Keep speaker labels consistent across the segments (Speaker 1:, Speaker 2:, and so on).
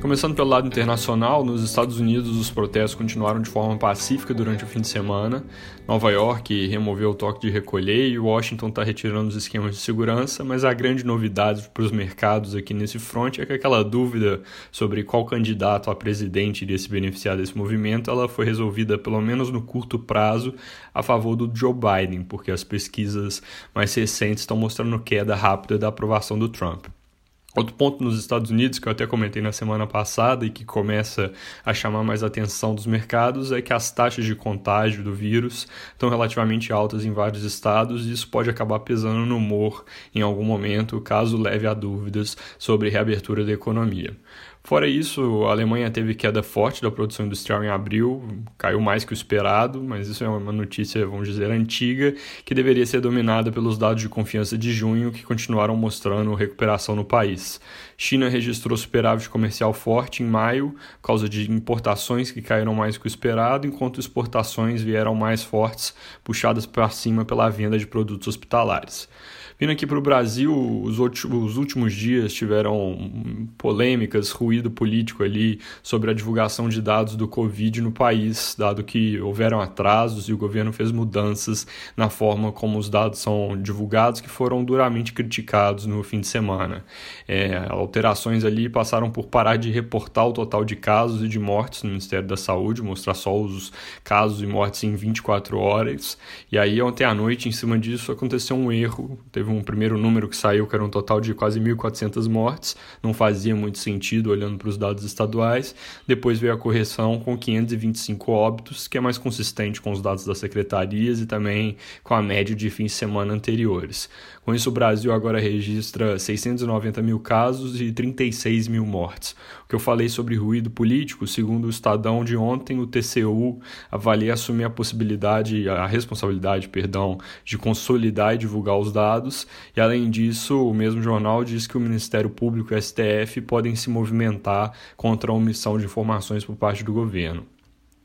Speaker 1: Começando pelo lado internacional, nos Estados Unidos os protestos continuaram de forma pacífica durante o fim de semana. Nova York removeu o toque de recolher e Washington está retirando os esquemas de segurança, mas a grande novidade para os mercados aqui nesse front é que aquela dúvida sobre qual candidato a presidente iria se beneficiar desse movimento, ela foi resolvida pelo menos no curto prazo a favor do Joe Biden, porque as pesquisas mais recentes estão mostrando queda rápida da aprovação do Trump. Outro ponto nos Estados Unidos, que eu até comentei na semana passada e que começa a chamar mais atenção dos mercados, é que as taxas de contágio do vírus estão relativamente altas em vários estados e isso pode acabar pesando no humor em algum momento, caso leve a dúvidas sobre reabertura da economia. Fora isso, a Alemanha teve queda forte da produção industrial em abril, caiu mais que o esperado, mas isso é uma notícia, vamos dizer, antiga, que deveria ser dominada pelos dados de confiança de junho, que continuaram mostrando recuperação no país. China registrou superávit comercial forte em maio, causa de importações que caíram mais que o esperado, enquanto exportações vieram mais fortes, puxadas para cima pela venda de produtos hospitalares. Vindo aqui para o Brasil, os, os últimos dias tiveram polêmicas, ruído político ali sobre a divulgação de dados do Covid no país, dado que houveram atrasos e o governo fez mudanças na forma como os dados são divulgados, que foram duramente criticados no fim de semana. É, alterações ali passaram por parar de reportar o total de casos e de mortes no Ministério da Saúde, mostrar só os casos e mortes em 24 horas. E aí, ontem à noite, em cima disso, aconteceu um erro. Teve um primeiro número que saiu, que era um total de quase 1.400 mortes, não fazia muito sentido olhando para os dados estaduais. Depois veio a correção com 525 óbitos, que é mais consistente com os dados das secretarias e também com a média de fins de semana anteriores. Com isso, o Brasil agora registra 690 mil casos e 36 mil mortes. O que eu falei sobre ruído político, segundo o Estadão de ontem, o TCU avalia assumir a possibilidade, a responsabilidade, perdão, de consolidar e divulgar os dados e além disso, o mesmo jornal diz que o Ministério Público e o STF podem se movimentar contra a omissão de informações por parte do governo.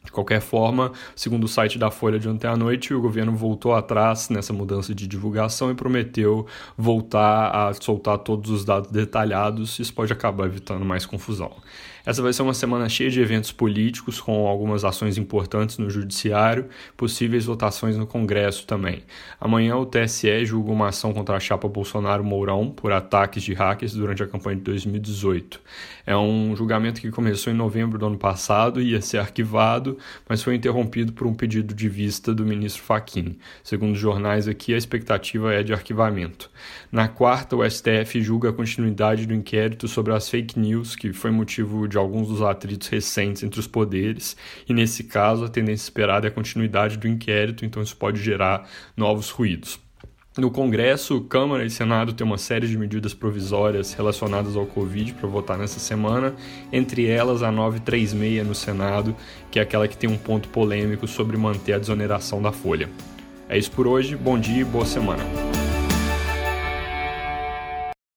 Speaker 1: De qualquer forma, segundo o site da Folha de ontem à noite, o governo voltou atrás nessa mudança de divulgação e prometeu voltar a soltar todos os dados detalhados. Isso pode acabar evitando mais confusão. Essa vai ser uma semana cheia de eventos políticos, com algumas ações importantes no Judiciário, possíveis votações no Congresso também. Amanhã o TSE julga uma ação contra a chapa Bolsonaro-Mourão por ataques de hackers durante a campanha de 2018. É um julgamento que começou em novembro do ano passado e ia ser arquivado, mas foi interrompido por um pedido de vista do ministro Fachin. Segundo os jornais aqui, a expectativa é de arquivamento. Na quarta, o STF julga a continuidade do inquérito sobre as fake news, que foi motivo de de alguns dos atritos recentes entre os poderes, e nesse caso a tendência esperada é a continuidade do inquérito, então isso pode gerar novos ruídos. No Congresso, Câmara e Senado têm uma série de medidas provisórias relacionadas ao Covid para votar nessa semana, entre elas a 936 no Senado, que é aquela que tem um ponto polêmico sobre manter a desoneração da folha. É isso por hoje, bom dia e boa semana.